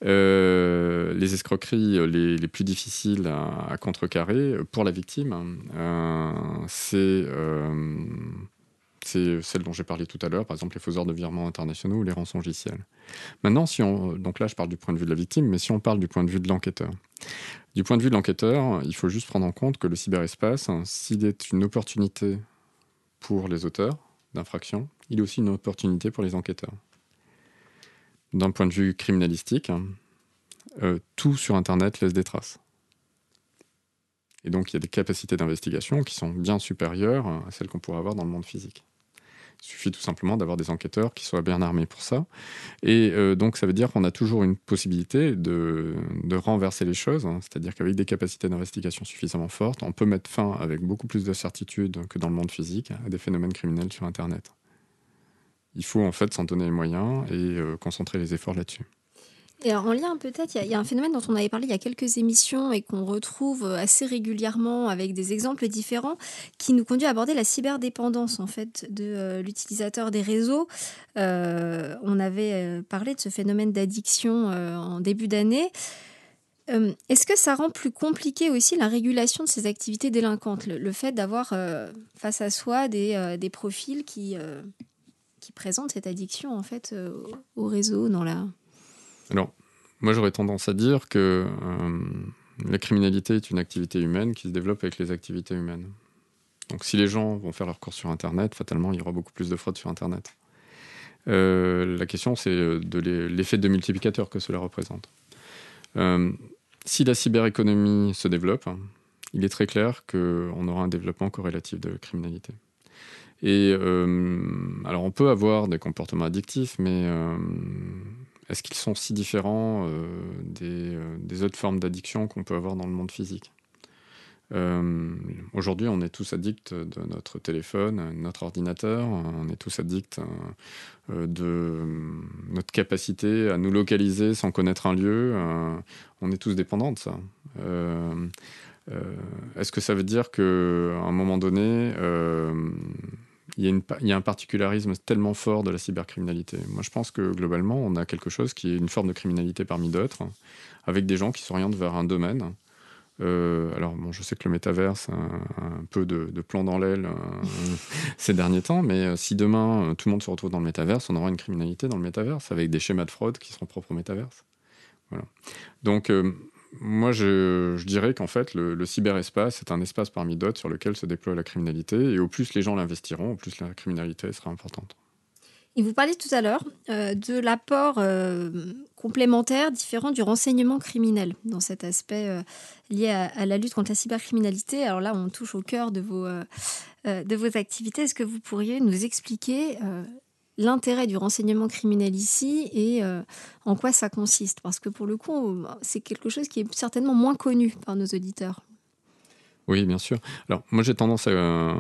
Euh, les escroqueries les, les, plus difficiles à, contrecarrer pour la victime, euh, c'est euh, c'est celle dont j'ai parlé tout à l'heure, par exemple les faiseurs de virements internationaux ou les rançongiciels. Maintenant, si on, donc là je parle du point de vue de la victime, mais si on parle du point de vue de l'enquêteur. Du point de vue de l'enquêteur, il faut juste prendre en compte que le cyberespace, s'il est une opportunité pour les auteurs d'infractions, il est aussi une opportunité pour les enquêteurs d'un point de vue criminalistique, euh, tout sur Internet laisse des traces. Et donc il y a des capacités d'investigation qui sont bien supérieures à celles qu'on pourrait avoir dans le monde physique. Il suffit tout simplement d'avoir des enquêteurs qui soient bien armés pour ça. Et euh, donc, ça veut dire qu'on a toujours une possibilité de, renverser les choses. hein. C'est-à-dire qu'avec des capacités d'investigation suffisamment fortes, on peut mettre fin avec beaucoup plus de certitude que dans le monde physique à des phénomènes criminels sur Internet. Il faut en fait s'en donner les moyens et euh, concentrer les efforts là-dessus. En lien peut-être, il y a- un phénomène dont on avait parlé il y a quelques émissions et qu'on retrouve assez régulièrement avec des exemples différents qui nous conduit à aborder la cyberdépendance en fait de euh, l'utilisateur des réseaux. Euh, on avait euh, parlé de ce phénomène d'addiction euh, en début d'année. Euh, Est-ce que ça rend plus compliqué aussi la régulation de ces activités délinquantes, le, fait d'avoir euh, face à soi des, euh, profils qui, euh, qui présentent cette addiction en fait euh, au réseau dans la Alors, moi j'aurais tendance à dire que euh, la criminalité est une activité humaine qui se développe avec les activités humaines. Donc si les gens vont faire leurs courses sur Internet, fatalement il y aura beaucoup plus de fraude sur Internet. Euh, la question c'est de l'e- l'effet de multiplicateur que cela représente. Euh, si la cyberéconomie se développe, il est très clair qu'on aura un développement corrélatif de la criminalité. Et euh, alors on peut avoir des comportements addictifs, mais euh, est-ce qu'ils sont si différents euh, des, euh, des autres formes d'addiction qu'on peut avoir dans le monde physique Euh, Aujourd'hui, on est tous addicts de notre téléphone, de notre ordinateur, on est tous addicts de notre capacité à nous localiser sans connaître un lieu. on est tous dépendants de ça. Est-ce que ça veut dire qu'à un moment donné, il y, a un particularisme tellement fort de la cybercriminalité. Moi, je pense que globalement, on a quelque chose qui est une forme de criminalité parmi d'autres, avec des gens qui s'orientent vers un domaine. Euh, alors, bon, je sais que le métaverse a un, peu de, de plomb dans l'aile euh, ces derniers temps, mais euh, si demain tout le monde se retrouve dans le métaverse, on aura une criminalité dans le métaverse avec des schémas de fraude qui seront propres au métaverse. Voilà. Donc, moi, je, dirais qu'en fait, le, cyberespace est un espace parmi d'autres sur lequel se déploie la criminalité. Et au plus les gens l'investiront, au plus la criminalité sera importante. Et vous parliez tout à l'heure euh, de l'apport euh, complémentaire différent du renseignement criminel dans cet aspect euh, lié à, à la lutte contre la cybercriminalité. Alors là, on touche au cœur de vos, de vos activités. Est-ce que vous pourriez nous expliquer l'intérêt du renseignement criminel ici et euh, en quoi ça consiste Parce que pour le coup, c'est quelque chose qui est certainement moins connu par nos auditeurs. Oui, bien sûr. Alors, moi, j'ai tendance à. euh,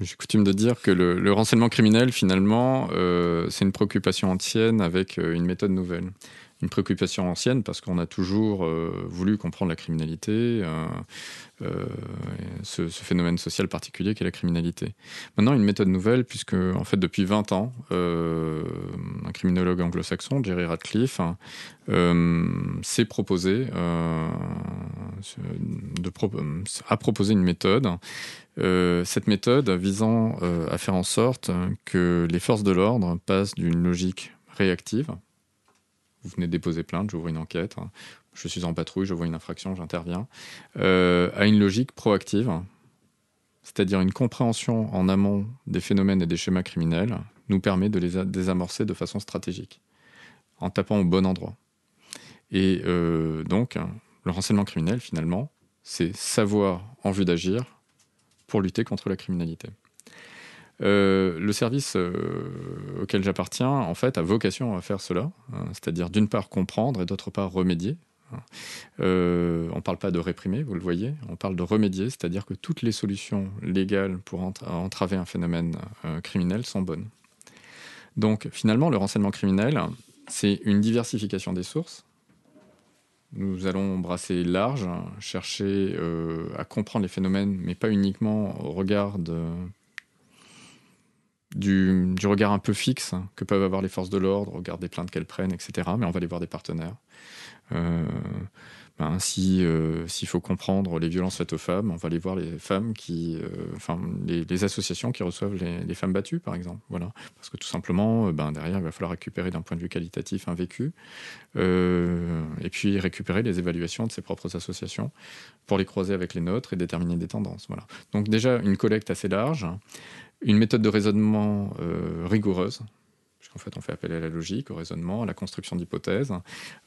j'ai coutume de dire que le, renseignement criminel, finalement, euh, c'est une préoccupation ancienne avec une méthode nouvelle. Une préoccupation ancienne parce qu'on a toujours euh, voulu comprendre la criminalité, euh, euh, ce, phénomène social particulier qu'est la criminalité. Maintenant, une méthode nouvelle, puisque, en fait, depuis 20 ans, un criminologue anglo-saxon, Jerry Radcliffe, euh, s'est proposé a proposé une méthode. Cette méthode visant à faire en sorte que les forces de l'ordre passent d'une logique réactive. Vous venez déposer plainte, j'ouvre une enquête, je suis en patrouille, je vois une infraction, j'interviens, euh, à une logique proactive, c'est-à-dire une compréhension en amont des phénomènes et des schémas criminels, nous permet de les désamorcer de façon stratégique, en tapant au bon endroit. Et euh, donc, le renseignement criminel, finalement, c'est savoir en vue d'agir pour lutter contre la criminalité. Euh, le service euh, auquel j'appartiens, en fait, a vocation à faire cela, hein, c'est-à-dire d'une part comprendre et d'autre part remédier. hein. Euh, on ne parle pas de réprimer, vous le voyez, on parle de remédier, c'est-à-dire que toutes les solutions légales pour entra- entraver un phénomène criminel sont bonnes. Donc finalement, le renseignement criminel, c'est une diversification des sources, nous allons brasser large, chercher euh, à comprendre les phénomènes, mais pas uniquement au regard de- du, regard un peu fixe que peuvent avoir les forces de l'ordre, regard des plaintes qu'elles prennent, etc. Mais on va aller voir des partenaires. Euh, ben, si, euh, s'il faut comprendre les violences faites aux femmes, on va aller voir les femmes qui, euh, les, associations qui reçoivent les, femmes battues, par exemple. Voilà, parce que tout simplement, ben, derrière, il va falloir récupérer d'un point de vue qualitatif un vécu, et puis récupérer les évaluations de ses propres associations pour les croiser avec les nôtres et déterminer des tendances. Voilà. Donc déjà une collecte assez large, une méthode de raisonnement euh, rigoureuse. Puisqu'en fait, on fait appel à la logique, au raisonnement, à la construction d'hypothèses.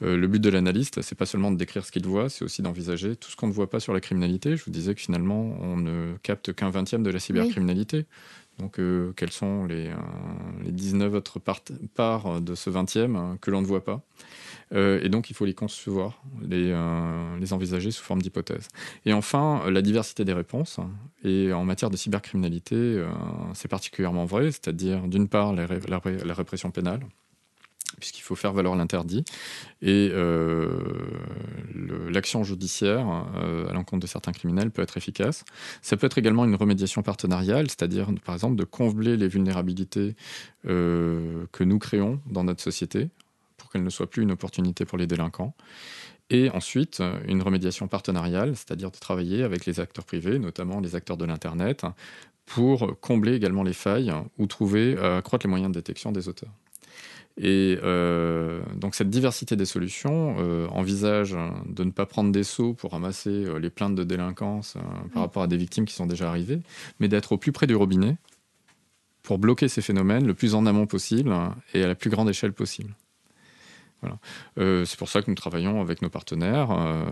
Euh, le but de l'analyste, c'est pas seulement de décrire ce qu'il voit, c'est aussi d'envisager tout ce qu'on ne voit pas sur la criminalité. Je vous disais que finalement, on ne capte qu'un vingtième de la cybercriminalité. Donc, euh, quelles sont les, les 19 autres parts de ce 20e que l'on ne voit pas et donc, il faut les concevoir, les, envisager sous forme d'hypothèses. Et enfin, la diversité des réponses. Et en matière de cybercriminalité, c'est particulièrement vrai, c'est-à-dire d'une part la répression pénale, puisqu'il faut faire valoir l'interdit. Et euh, l'action judiciaire euh, à l'encontre de certains criminels peut être efficace. Ça peut être également une remédiation partenariale, c'est-à-dire, par exemple, de combler les vulnérabilités euh, que nous créons dans notre société pour qu'elles ne soient plus une opportunité pour les délinquants. Et ensuite, une remédiation partenariale, c'est-à-dire de travailler avec les acteurs privés, notamment les acteurs de l'Internet, pour combler également les failles ou trouver, accroître les moyens de détection des auteurs. Et euh, donc cette diversité des solutions euh, envisage de ne pas prendre des sauts pour ramasser euh, les plaintes de délinquance par rapport à des victimes qui sont déjà arrivées, mais d'être au plus près du robinet pour bloquer ces phénomènes le plus en amont possible et à la plus grande échelle possible. Euh, c'est pour ça que nous travaillons avec nos partenaires. Euh,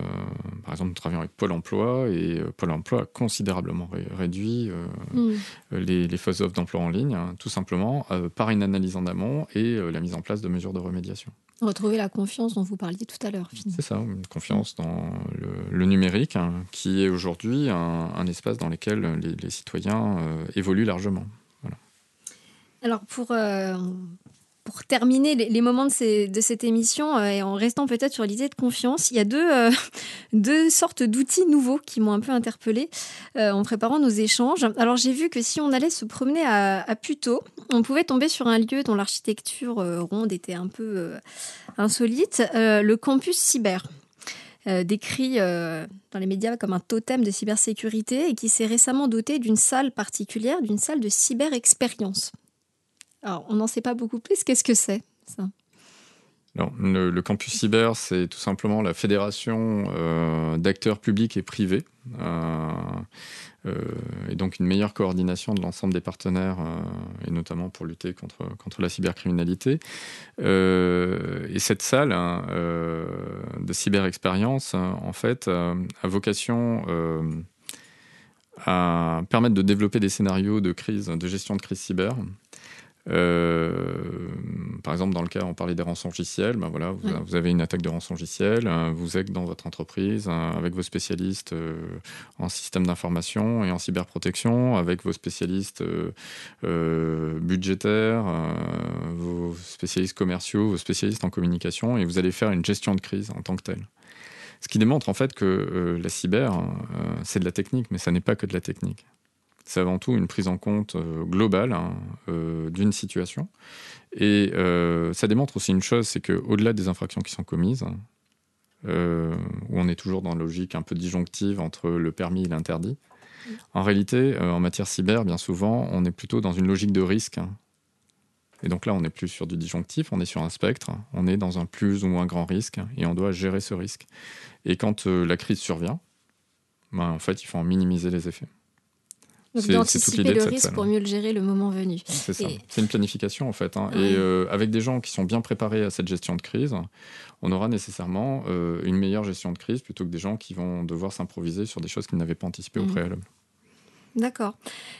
par exemple, nous travaillons avec Pôle emploi et euh, Pôle emploi a considérablement réduit mm. les, les, fausses offres d'emploi en ligne, hein, tout simplement par une analyse en amont et la mise en place de mesures de remédiation. Retrouver la confiance dont vous parliez tout à l'heure. C'est ça, une confiance dans le, numérique, hein, qui est aujourd'hui un, espace dans lequel les, citoyens évoluent largement. Alors, pour, pour terminer les, moments de, cette émission, euh, et en restant peut-être sur l'idée de confiance, il y a deux, euh, sortes d'outils nouveaux qui m'ont un peu interpellée euh, en préparant nos échanges. Alors j'ai vu que si on allait se promener à, à on pouvait tomber sur un lieu dont l'architecture ronde était un peu insolite, le campus cyber. décrit dans les médias comme un totem de cybersécurité et qui s'est récemment doté d'une salle particulière, d'une salle de cyber-expérience. Alors, on n'en sait pas beaucoup plus. Qu'est-ce que c'est, ça? Le, campus cyber, c'est tout simplement la fédération euh, d'acteurs publics et privés, euh, euh, et donc une meilleure coordination de l'ensemble des partenaires, et notamment pour lutter contre, la cybercriminalité. et cette salle hein, de cyber-expérience, en fait, a vocation à permettre de développer des scénarios de crise, de gestion de crise cyber, par exemple, dans le cas, on parlait des rançons logiciels, ben voilà, vous, avez une attaque de rançon logiciel, hein, vous êtes dans votre entreprise avec vos spécialistes euh, en système d'information et en cyberprotection, avec vos spécialistes euh, budgétaires, vos spécialistes commerciaux, vos spécialistes en communication, et vous allez faire une gestion de crise en tant que telle. Ce qui démontre en fait que la cyber, c'est de la technique, mais ça n'est pas que de la technique c'est avant tout une prise en compte euh, globale hein, euh, d'une situation. Et euh, ça démontre aussi une chose, c'est qu'au-delà des infractions qui sont commises, où on est toujours dans la logique un peu disjonctive entre le permis et l'interdit, en réalité, en matière cyber, bien souvent, on est plutôt dans une logique de risque. Et donc là, on n'est plus sur du disjonctif, on est sur un spectre, on est dans un plus ou moins grand risque, et on doit gérer ce risque. Et quand la crise survient, ben, en fait, il faut en minimiser les effets. Donc d'anticiper le risque pour mieux le gérer le moment venu. C'est ça. C'est une planification en fait. Hein. Et euh, avec des gens qui sont bien préparés à cette gestion de crise, on aura nécessairement euh, une meilleure gestion de crise plutôt que des gens qui vont devoir s'improviser sur des choses qu'ils n'avaient pas anticipées au mmh. préalable. D'accord.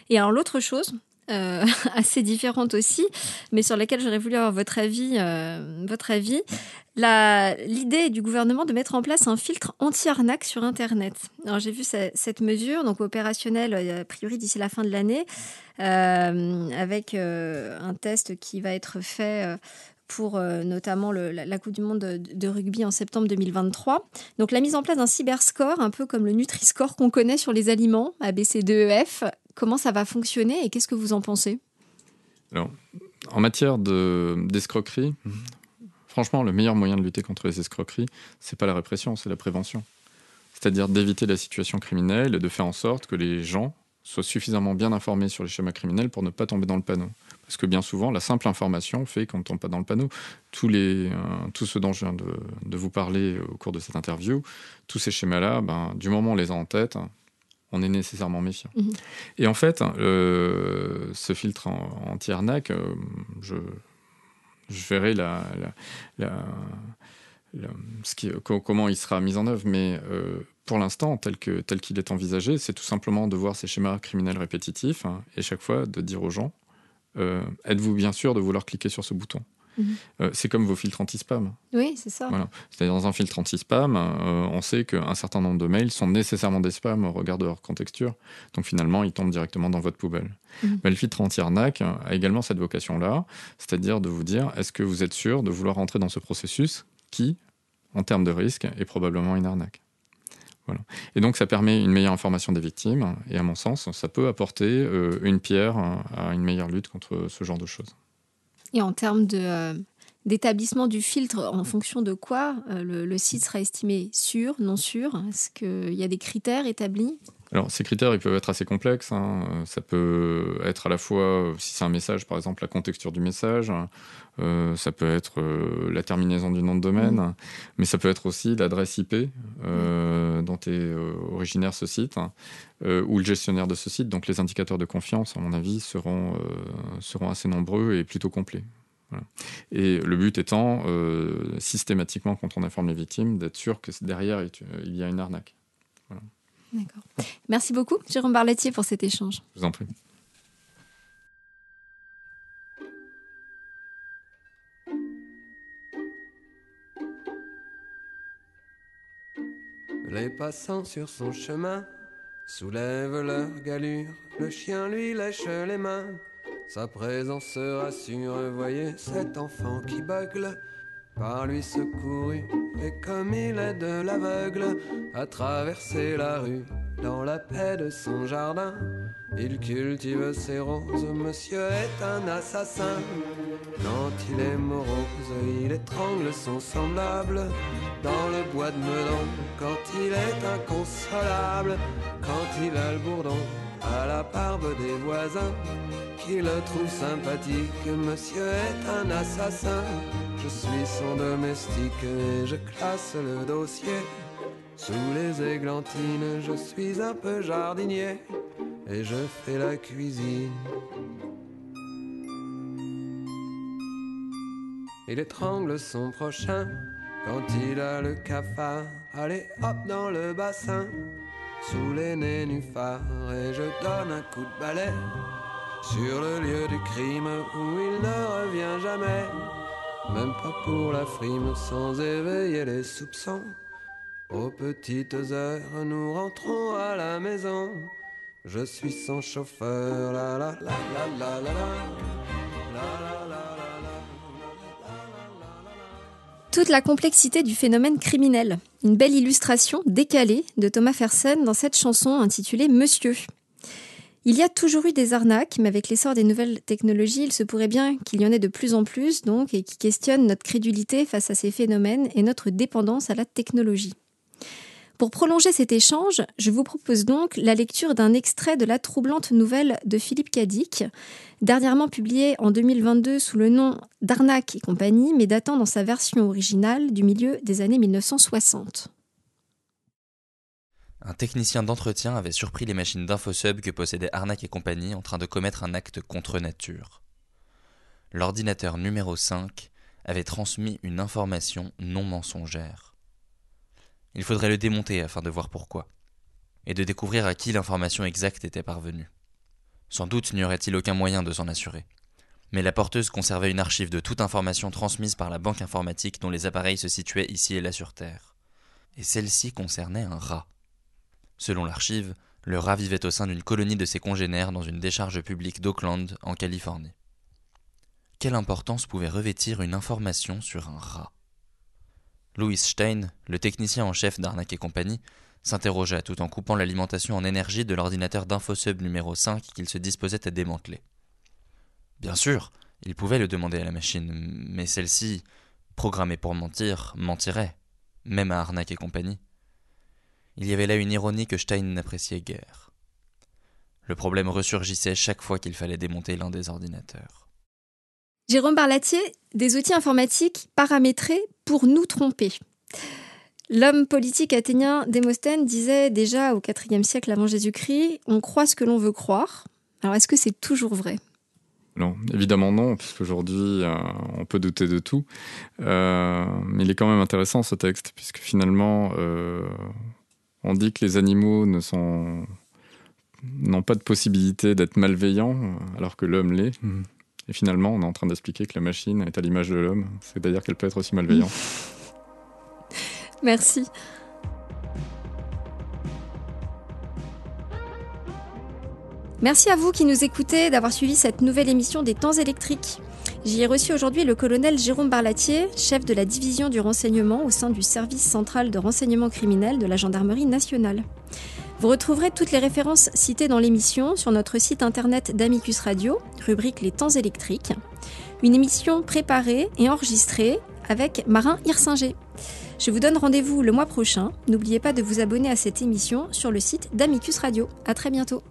Et alors l'autre chose, euh, assez différente aussi, mais sur laquelle j'aurais voulu avoir votre avis. Euh, votre avis. L'idée du gouvernement de mettre en place un filtre anti-arnaque sur Internet. Alors j'ai vu cette mesure, donc opérationnelle euh, a priori d'ici la fin de l'année, avec un test qui va être fait pour notamment la, Coupe du Monde de, de, rugby en septembre 2023. Donc la mise en place d'un cyberscore, un peu comme le Nutri-Score qu'on connaît sur les aliments, ABC2EF, Comment ça va fonctionner et qu'est-ce que vous en pensez? Alors, en matière d'escroquerie, franchement, le meilleur moyen de lutter contre les escroqueries, c'est pas la répression, c'est la prévention. C'est-à-dire d'éviter la situation criminelle et de faire en sorte que les gens soient suffisamment bien informés sur les schémas criminels pour ne pas tomber dans le panneau. Parce que bien souvent, la simple information fait qu'on ne tombe pas dans le panneau. Tous, les, euh, tout ce dont je viens de, de, vous parler au cours de cette interview, tous ces schémas-là, ben, du moment où on les a en tête, on est nécessairement méfiant. Mhm. Et en fait, euh, ce filtre anti-arnaque, euh, je, je verrai la, comment il sera mis en œuvre, mais pour l'instant, tel qu'il tel qu'il est envisagé, c'est tout simplement de voir ces schémas criminels répétitifs hein, et chaque fois de dire aux gens êtes-vous bien sûr de vouloir cliquer sur ce bouton? Euh, c'est comme vos filtres anti-spam. Oui, c'est ça. Voilà. C'est-à-dire dans un filtre anti-spam, euh, on sait qu'un certain nombre de mails sont nécessairement des spams au regard de leur contexture. Donc finalement, ils tombent directement dans votre poubelle. Mhm. Mais le filtre anti-arnaque a également cette vocation-là, c'est-à-dire de vous dire est-ce que vous êtes sûr de vouloir entrer dans ce processus qui, en termes de risque, est probablement une arnaque? Voilà. Et donc ça permet une meilleure information des victimes, et à mon sens, ça peut apporter euh, une pierre à une meilleure lutte contre ce genre de choses. Et en termes euh, d'établissement du filtre, en fonction de quoi euh, le, site sera estimé sûr, non sûr? Est-ce qu'il y a des critères établis? Alors, ces critères, ils peuvent être assez complexes. Hein. Ça peut être à la fois, si c'est un message, par exemple, la contexture du message. Euh, ça peut être la terminaison du nom de domaine. Mmh. Mais ça peut être aussi l'adresse IP dont est originaire ce site ou le gestionnaire de ce site. Donc, les indicateurs de confiance, à mon avis, seront, seront assez nombreux et plutôt complets. Et le but étant, euh, systématiquement, quand on informe les victimes, d'être sûr que derrière, il y a une arnaque. D'accord. Merci beaucoup, Jérôme Barletier, pour cet échange. Je vous en prie. Les passants sur son chemin soulèvent leur galure, le chien lui lèche les mains. Sa présence rassure, voyez cet enfant qui bugle, par lui secouru, et comme il est de l'aveugle, à traverser la rue, dans la paix de son jardin. Il cultive ses roses, monsieur est un assassin. Quand il est morose, il étrangle son semblable dans le bois de Meudon. Quand il est inconsolable, quand il a le bourdon à la barbe des voisins qui le trouve sympathique. Monsieur est un assassin, je suis son domestique et je classe le dossier. Sous les églantines, je suis un peu jardinier et je fais la cuisine. Il étrangle son prochain quand il a le cafard. Allez hop dans le bassin sous les nénuphars et je donne un coup de balai sur le lieu du crime où il ne revient jamais, même pas pour la frime sans éveiller les soupçons. Aux petites heures, nous rentrons à la maison. Je suis son chauffeur, toute la complexité du phénomène criminel. Une belle illustration décalée de Thomas Fersen dans cette chanson intitulée Monsieur. Il y a toujours eu des arnaques, mais avec l'essor des nouvelles technologies, il se pourrait bien qu'il y en ait de plus en plus, donc, et qui questionnent notre crédulité face à ces phénomènes et notre dépendance à la technologie. Pour prolonger cet échange, je vous propose donc la lecture d'un extrait de la troublante nouvelle de Philippe Cadic, dernièrement publiée en 2022 sous le nom d'Arnaque et compagnie, mais datant dans sa version originale du milieu des années 1960. Un technicien d'entretien avait surpris les machines d'InfoSub que possédait Arnaque et compagnie en train de commettre un acte contre nature. L'ordinateur numéro 5 avait transmis une information non mensongère. Il faudrait le démonter afin de voir pourquoi, et de découvrir à qui l'information exacte était parvenue. Sans doute n'y aurait-il aucun moyen de s'en assurer. Mais la porteuse conservait une archive de toute information transmise par la banque informatique dont les appareils se situaient ici et là sur Terre. Et celle-ci concernait un rat. Selon l'archive, le rat vivait au sein d'une colonie de ses congénères dans une décharge publique d'Oakland, en Californie. Quelle importance pouvait revêtir une information sur un rat? Louis Stein, le technicien en chef d'Arnaque et compagnie, s'interrogea tout en coupant l'alimentation en énergie de l'ordinateur d'InfoSub numéro 5 qu'il se disposait à démanteler. Bien sûr, il pouvait le demander à la machine, mais celle-ci, programmée pour mentir, mentirait, même à Arnaque et compagnie. Il y avait là une ironie que Stein n'appréciait guère. Le problème ressurgissait chaque fois qu'il fallait démonter l'un des ordinateurs. Jérôme Barlatier, des outils informatiques paramétrés pour nous tromper. L'homme politique athénien Démosthène disait déjà au IVe siècle avant Jésus-Christ On croit ce que l'on veut croire. Alors est-ce que c'est toujours vrai? Non, évidemment non, puisqu'aujourd'hui euh, on peut douter de tout. Euh, mais il est quand même intéressant ce texte, puisque finalement euh, on dit que les animaux ne sont n'ont pas de possibilité d'être malveillants, alors que l'homme l'est. Et finalement, on est en train d'expliquer que la machine est à l'image de l'homme, c'est-à-dire qu'elle peut être aussi malveillante. Merci. Merci à vous qui nous écoutez d'avoir suivi cette nouvelle émission des temps électriques. J'y ai reçu aujourd'hui le colonel Jérôme Barlatier, chef de la division du renseignement au sein du service central de renseignement criminel de la gendarmerie nationale. Vous retrouverez toutes les références citées dans l'émission sur notre site internet d'Amicus Radio, rubrique Les temps électriques. Une émission préparée et enregistrée avec Marin Hirsinger. Je vous donne rendez-vous le mois prochain. N'oubliez pas de vous abonner à cette émission sur le site d'Amicus Radio. À très bientôt.